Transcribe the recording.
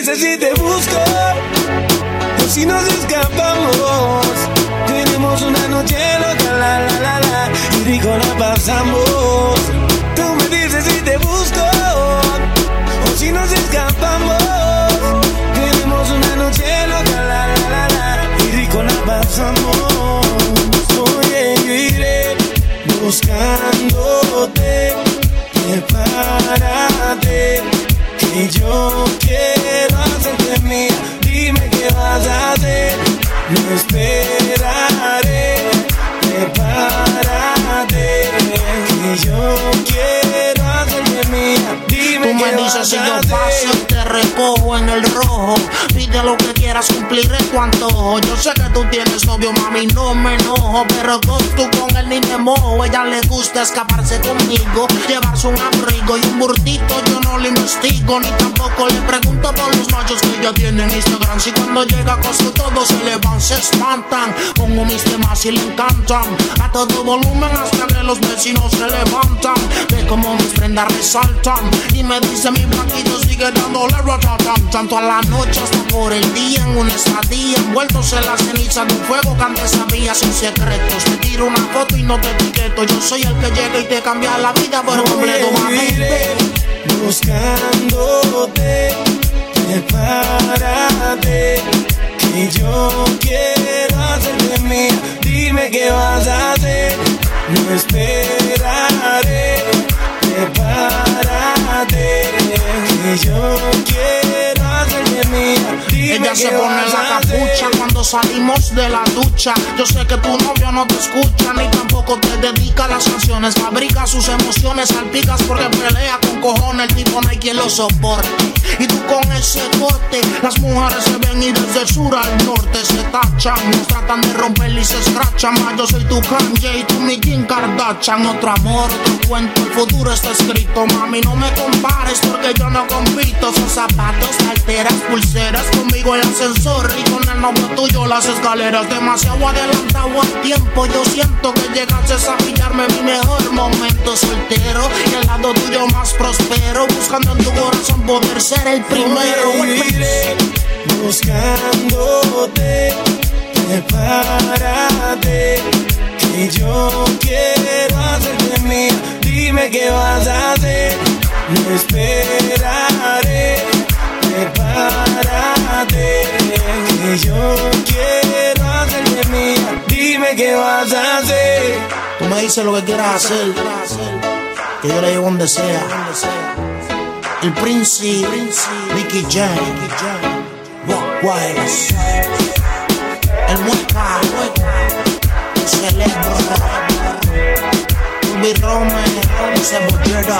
dices si te busco o si nos escapamos. Tenemos una noche loca, la la la la, y rico la pasamos. Tú me dices si te busco o si nos escapamos. Tenemos una noche loca, la la la la, y rico la pasamos. Oye, yo iré buscándote, prepárate, que yo quiero yo te recojo en el rojo. Pide lo que quieras, cumpliré tu antojo. Yo sé que tú tienes novio, mami, no me enojo. Pero con tú con él ni me mojo. Ella le gusta escaparse conmigo, llevarse un abrigo y un burtito. Yo no le investigo, ni tampoco le pregunto por los machos que ella tiene en Instagram. Si cuando llega a Costco todos se le van, se espantan. Pongo mis temas y le encantan. A todo volumen hasta que los vecinos se levantan. Ve como mis prendas resaltan. Y me dice mi blanquito sigue dándole. Tanto a la noche hasta por el día. En una estadía envueltos en la ceniza de un fuego que antes sabía sin secretos. Te tiro una foto y no te etiqueto. Yo soy el que llega y te cambia la vida por completo, mami. Buscándote, prepárate, que yo quiero hacerte mía. Dime qué vas a hacer, no esperaré, prepárate, que yo quiero hacerte mía. Dime Ella se pone la a capucha cuando salimos de la ducha. Yo sé que tu novio no te escucha ni tampoco te dedica las canciones. Fabrica sus emociones, salpicas porque pelea con cojones. El tipo no hay quien lo soporte. Y tú con ese corte, las mujeres se ven y desde el sur al norte se tachan. Nos tratan de romper y se escrachan. Más yo soy tu Kanye y tú mi Kim Kardashian. Otro amor, otro cuento, el futuro está escrito. Mami, no me compares porque yo no compito. Son zapatos, carteras, pulseras. Conmigo el ascensor y con el novio tuyo las escaleras. Demasiado adelantado al tiempo. Yo siento que llegaste a pillarme mi mejor momento soltero. Y al lado tuyo más prospero. Buscando en tu corazón poder ser el primero. Buscándote, prepárate, que yo quiero hacerte mía. Dime qué vas a hacer, no esperaré, prepárate, que yo quiero hacerte mía. Dime qué vas a hacer. Tú me dices lo que quieras hacer. que yo la llevo donde sea. El Prince, Nicky Jam, Buck Wilds, el Mueca, Celebra, Ruby Rome, Cebollera,